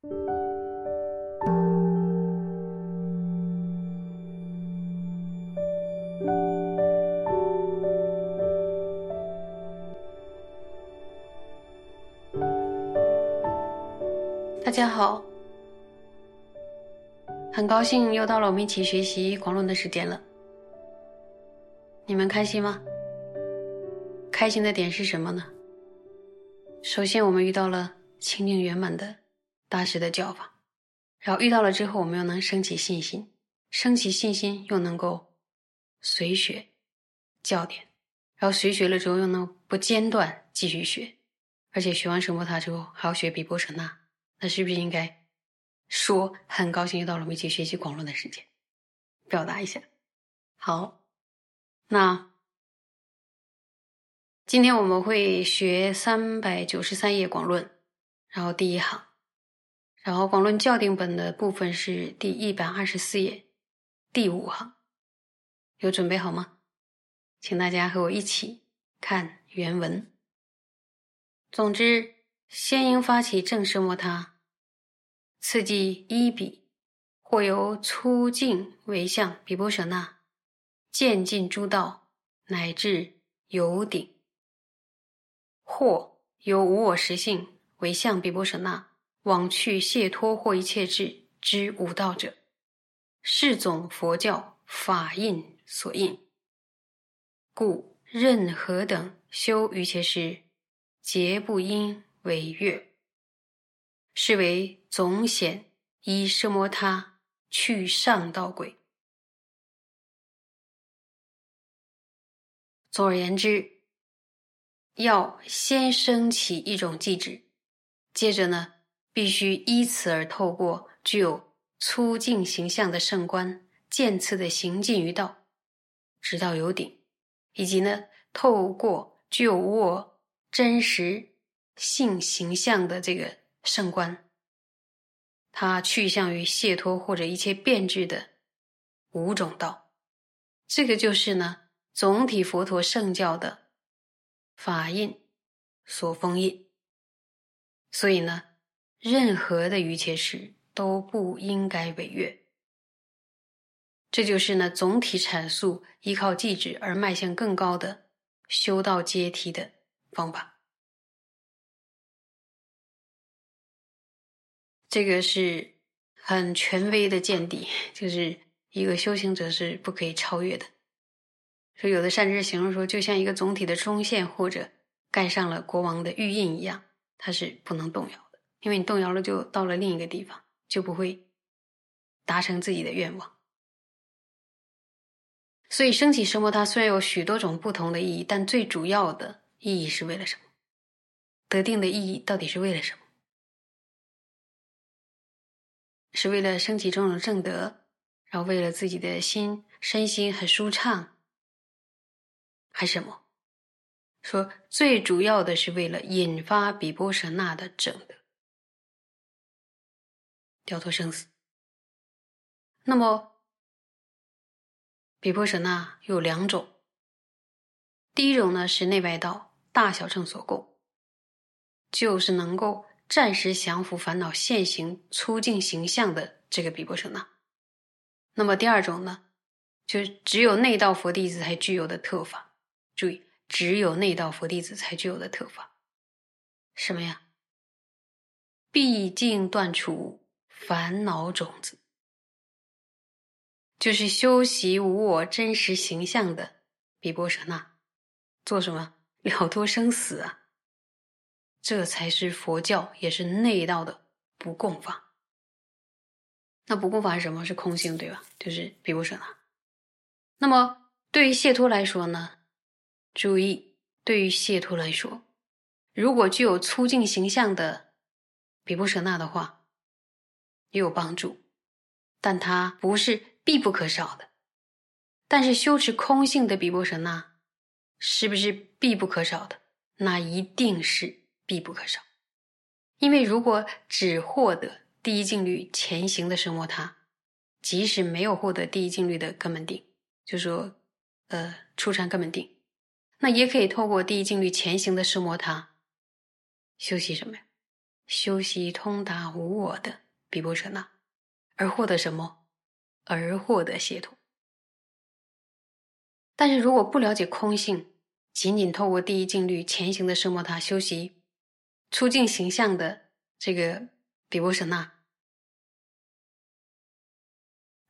大家好，很高兴又到了我们一起学习广论的时间了。你们开心吗？开心的点是什么呢？首先，我们遇到了清净圆满的大师的教法，然后遇到了之后，我们又能升起信心，升起信心又能够随学教典，然后随学了之后又能不间断继续学，而且学完圣波塔之后还要学比波舍那。那是不是应该说很高兴又到了我们一起学习广论的时间，表达一下。好，那今天我们会学三百九十三页广论，然后第一行，然后广论校订本的部分是第一百二十四页第五行，有准备好吗？请大家和我一起看原文。总之。先应发起正式摩他，次即依比，或由粗净为相比波舍那，渐进诸道，乃至有顶；或由无我实性为相比波舍那，往去解脱或一切智之无道者，是总佛教法印所印。故任何等修于切时，皆不应。为月，是为总显依奢摩他去上道轨。总而言之，要先升起一种机制，接着呢，必须依此而透过具有粗净形象的圣观，渐次的行进于道，直到有顶，以及呢，透过具有我真实。性形象的这个圣观，它去向于解脱或者一切变质的五种道，这个就是呢总体佛陀圣教的法印所封印。所以呢，任何的一切事都不应该违约。这就是呢总体阐述依靠寂止而迈向更高的修道阶梯的方法。这个是很权威的见地，就是一个修行者是不可以超越的。说有的善知识形容说，就像一个总体的中线或者盖上了国王的玉印一样，它是不能动摇，因为你动摇了，就到了另一个地方，就不会达成自己的愿望。所以升起生活，它虽然有许多种不同的意义，但最主要的意义是为了什么？得定的意义到底是为了什么？是为了升起种种正德，然后为了自己的心身心很舒畅，还是什么？说最主要的是为了引发比波舍那的正德，掉脱生死。那么比波舍那有两种，第一种呢是内外道大小乘所供，就是能够。暂时降服烦恼现行粗净形象的这个比波舍那，那么第二种呢，就是只有内道佛弟子才具有的特法。注意，只有内道佛弟子才具有的特法，什么呀？毕竟断除烦恼种子，就是修习无我真实形象的比波舍那，做什么了脱生死啊？这才是佛教，也是内道的不共法。那不共法是什么？是空性，对吧？就是比波舍那。那么对于谢托来说呢？注意，对于谢托来说，如果具有粗净形象的比波舍那的话，也有帮助，但它不是必不可少的。但是修持空性的比波舍那，是不是必不可少的？那一定是。必不可少，因为如果只获得第一静虑前行的生活，他即使没有获得第一静虑的根本定，就说呃初禅根本定，那也可以透过第一静虑前行的生活，他修习什么呀？修习通达无我的比波舍那，而获得什么？而获得解脱。但是如果不了解空性，仅仅透过第一境律前行的奢摩他修习出境形象的这个比波舍那，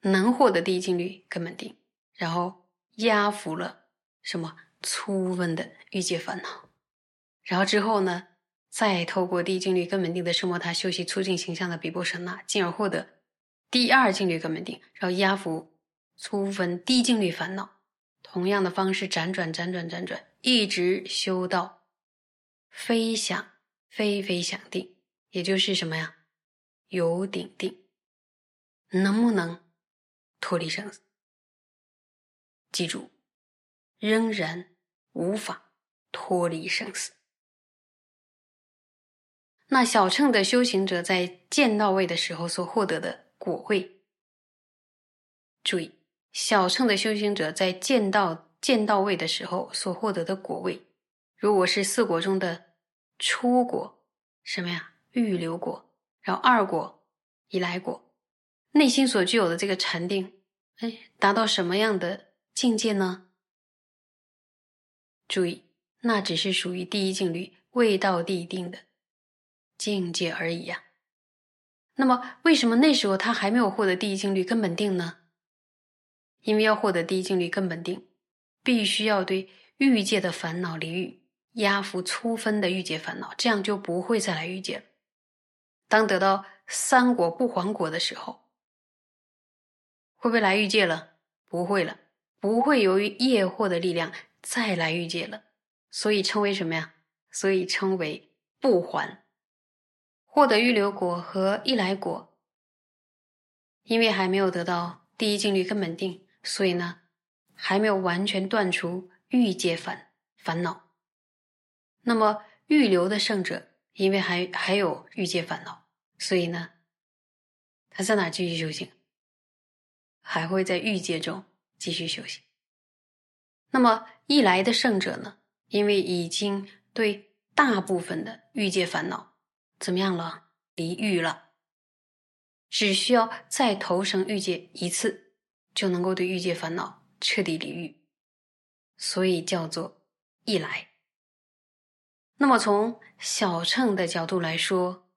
能获得第一境律根本定，然后压服了什么粗分的欲界烦恼，然后之后呢，再透过第一境律根本定的奢摩他修习促进形象的比波舍那，进而获得第二境律根本定，然后压服粗分低境律烦恼，同样的方式辗转辗转辗转，一直修到非想非非想定，也就是什么呀？有顶定，能不能？脱离生死，记住，仍然无法脱离生死。那小乘的修行者在见到位的时候所获得的果位，注意，小乘的修行者在见到见到位的时候所获得的果位，如果是四果中的初果，什么呀？预流果，然后二果，已来果。内心所具有的这个禅定，哎，达到什么样的境界呢？注意，那只是属于第一境律未到地定的境界而已呀。那么，为什么那时候他还没有获得第一境律根本定呢？因为要获得第一境律根本定，必须要对欲界的烦恼离欲，压服粗分的欲界烦恼，这样就不会再来欲界了。当得到三果不还果的时候。会不会来欲界了？不会了，不会由于业惑的力量再来欲界了，所以称为什么呀？所以称为不还。获得预留果和一来果，因为还没有得到第一境律根本定，所以呢，还没有完全断除欲界烦烦恼。那么预留的圣者，因为还还有欲界烦恼，所以呢，他在哪继续修行？还会在欲界中继续修行。那么一来的圣者呢？因为已经对大部分的欲界烦恼怎么样了？离欲了，只需要再投生欲界一次，就能够对欲界烦恼彻底离欲，所以叫做一来。那么从小乘的角度来说，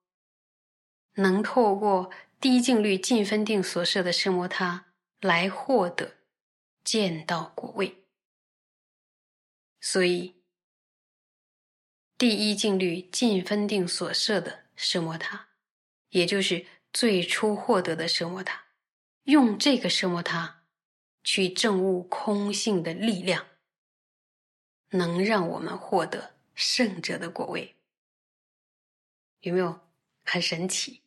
能透过低净律尽分定所设的圣摩他。来获得见到果位，所以第一境律尽分定所设的奢摩他，也就是最初获得的奢摩他，用这个奢摩他去证悟空性的力量，能让我们获得圣者的果位，有没有很神奇？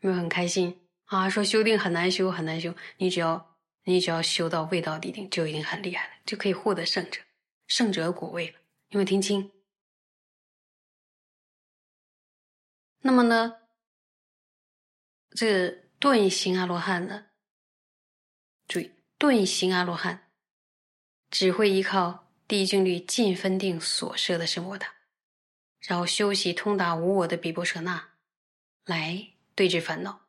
有没有很开心？啊，说修定很难修，很难修。你只要你只要修到未到地定，就已经很厉害了，就可以获得圣者、圣者果位了。有没有听清？那么呢，这个顿行阿罗汉呢？注意，顿行阿罗汉只会依靠第一定律尽分定所设的圣摩他，然后修习通达无我的比波舍那，来对治烦恼。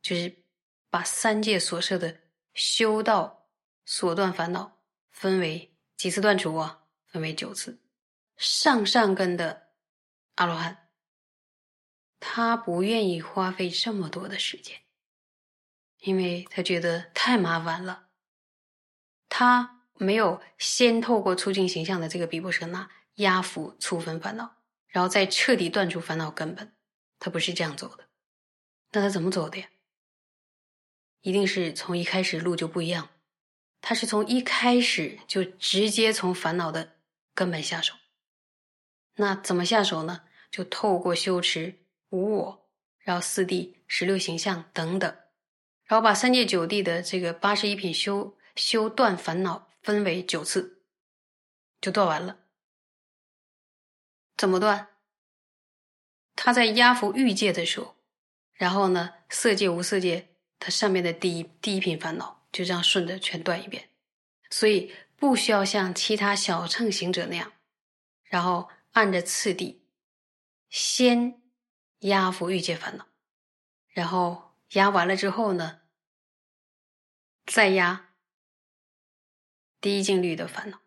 就是把三界所设的修道所断烦恼分为几次断除啊？分为九次。上上根的阿罗汉，他不愿意花费这么多的时间，因为他觉得太麻烦了。他没有先透过促进形象的这个比波舍那压服粗分烦恼，然后再彻底断除烦恼根本。他不是这样走的，那他怎么走的呀？一定是从一开始路就不一样，他是从一开始就直接从烦恼的根本下手。那怎么下手呢？就透过修持无我，然后四谛、十六形象等等，然后把三界九地的这个八十一品修修断烦恼分为九次，就断完了。怎么断？他在压服欲界的时候，然后呢，色界、无色界。它上面的第一第一品烦恼就这样顺着全断一遍，所以不需要像其他小乘行者那样，然后按着次第先压服欲界烦恼，然后压完了之后呢，再压第一境律的烦恼，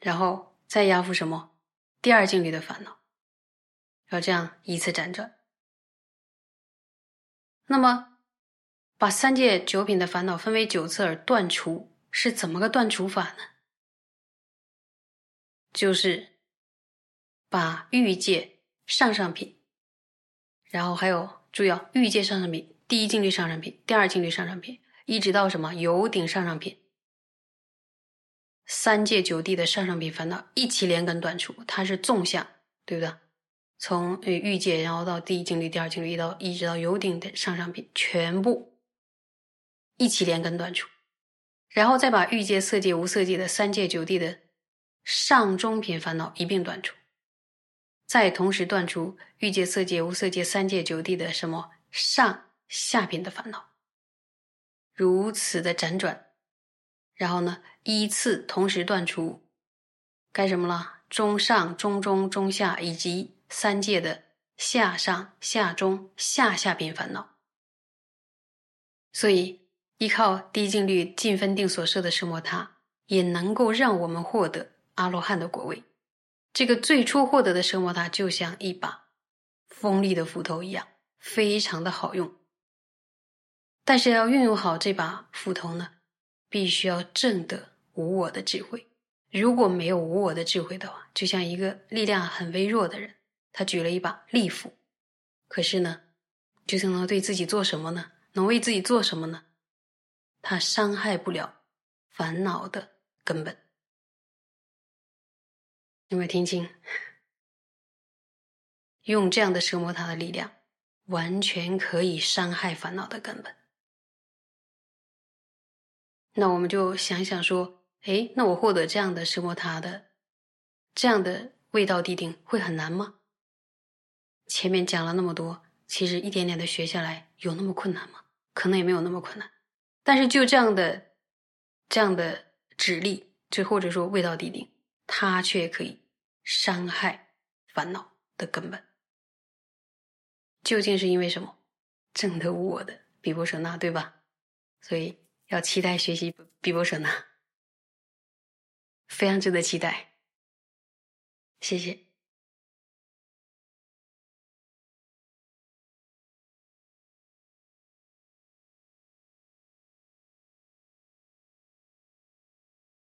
然后再压服什么第二境律的烦恼，要这样依次辗转。那么，把三界九品的烦恼分为九次而断除，是怎么个断除法呢？就是把欲界上上品，然后还有注意啊，欲界上上品、第一境律上上品、第二境律上上品，一直到什么有顶上上品，三界九地的上上品烦恼一起连根断除，它是纵向，对不对？从欲界，然后到第一境律、第二境律，一到一直到有顶的上上品，全部一起连根断除，然后再把欲界、色界、无色界的三界九地的。上中品烦恼一并断除，再同时断除欲界、色界、无色界三界九地的什么上下品的烦恼，如此的辗转，然后呢，依次同时断除该什么了？中上、中中、中下以及三界的下上、下中、下下品烦恼。所以，依靠低净律尽分定所设的什摩他，也能够让我们获得。阿罗汉的果位，这个最初获得的奢摩他就像一把锋利的斧头一样，非常的好用。但是要运用好这把斧头呢，必须要证得无我的智慧。如果没有无我的智慧的话，就像一个力量很微弱的人，他举了一把利斧，可是呢，究竟能对自己做什么呢？能为自己做什么呢？他伤害不了烦恼的根本。有没有听清？用这样的奢摩他的力量，完全可以伤害烦恼的根本。那我们就想想说，哎，那我获得这样的奢摩他的这样的味道地定会很难吗？前面讲了那么多，其实一点点的学下来，有那么困难吗？可能也没有那么困难。但是就这样的这样的指力，就或者说味道地定。它却可以伤害烦恼的根本，究竟是因为什么？正的无我的比波舍那，对吧？所以要期待学习比波舍那，非常值得期待。谢谢。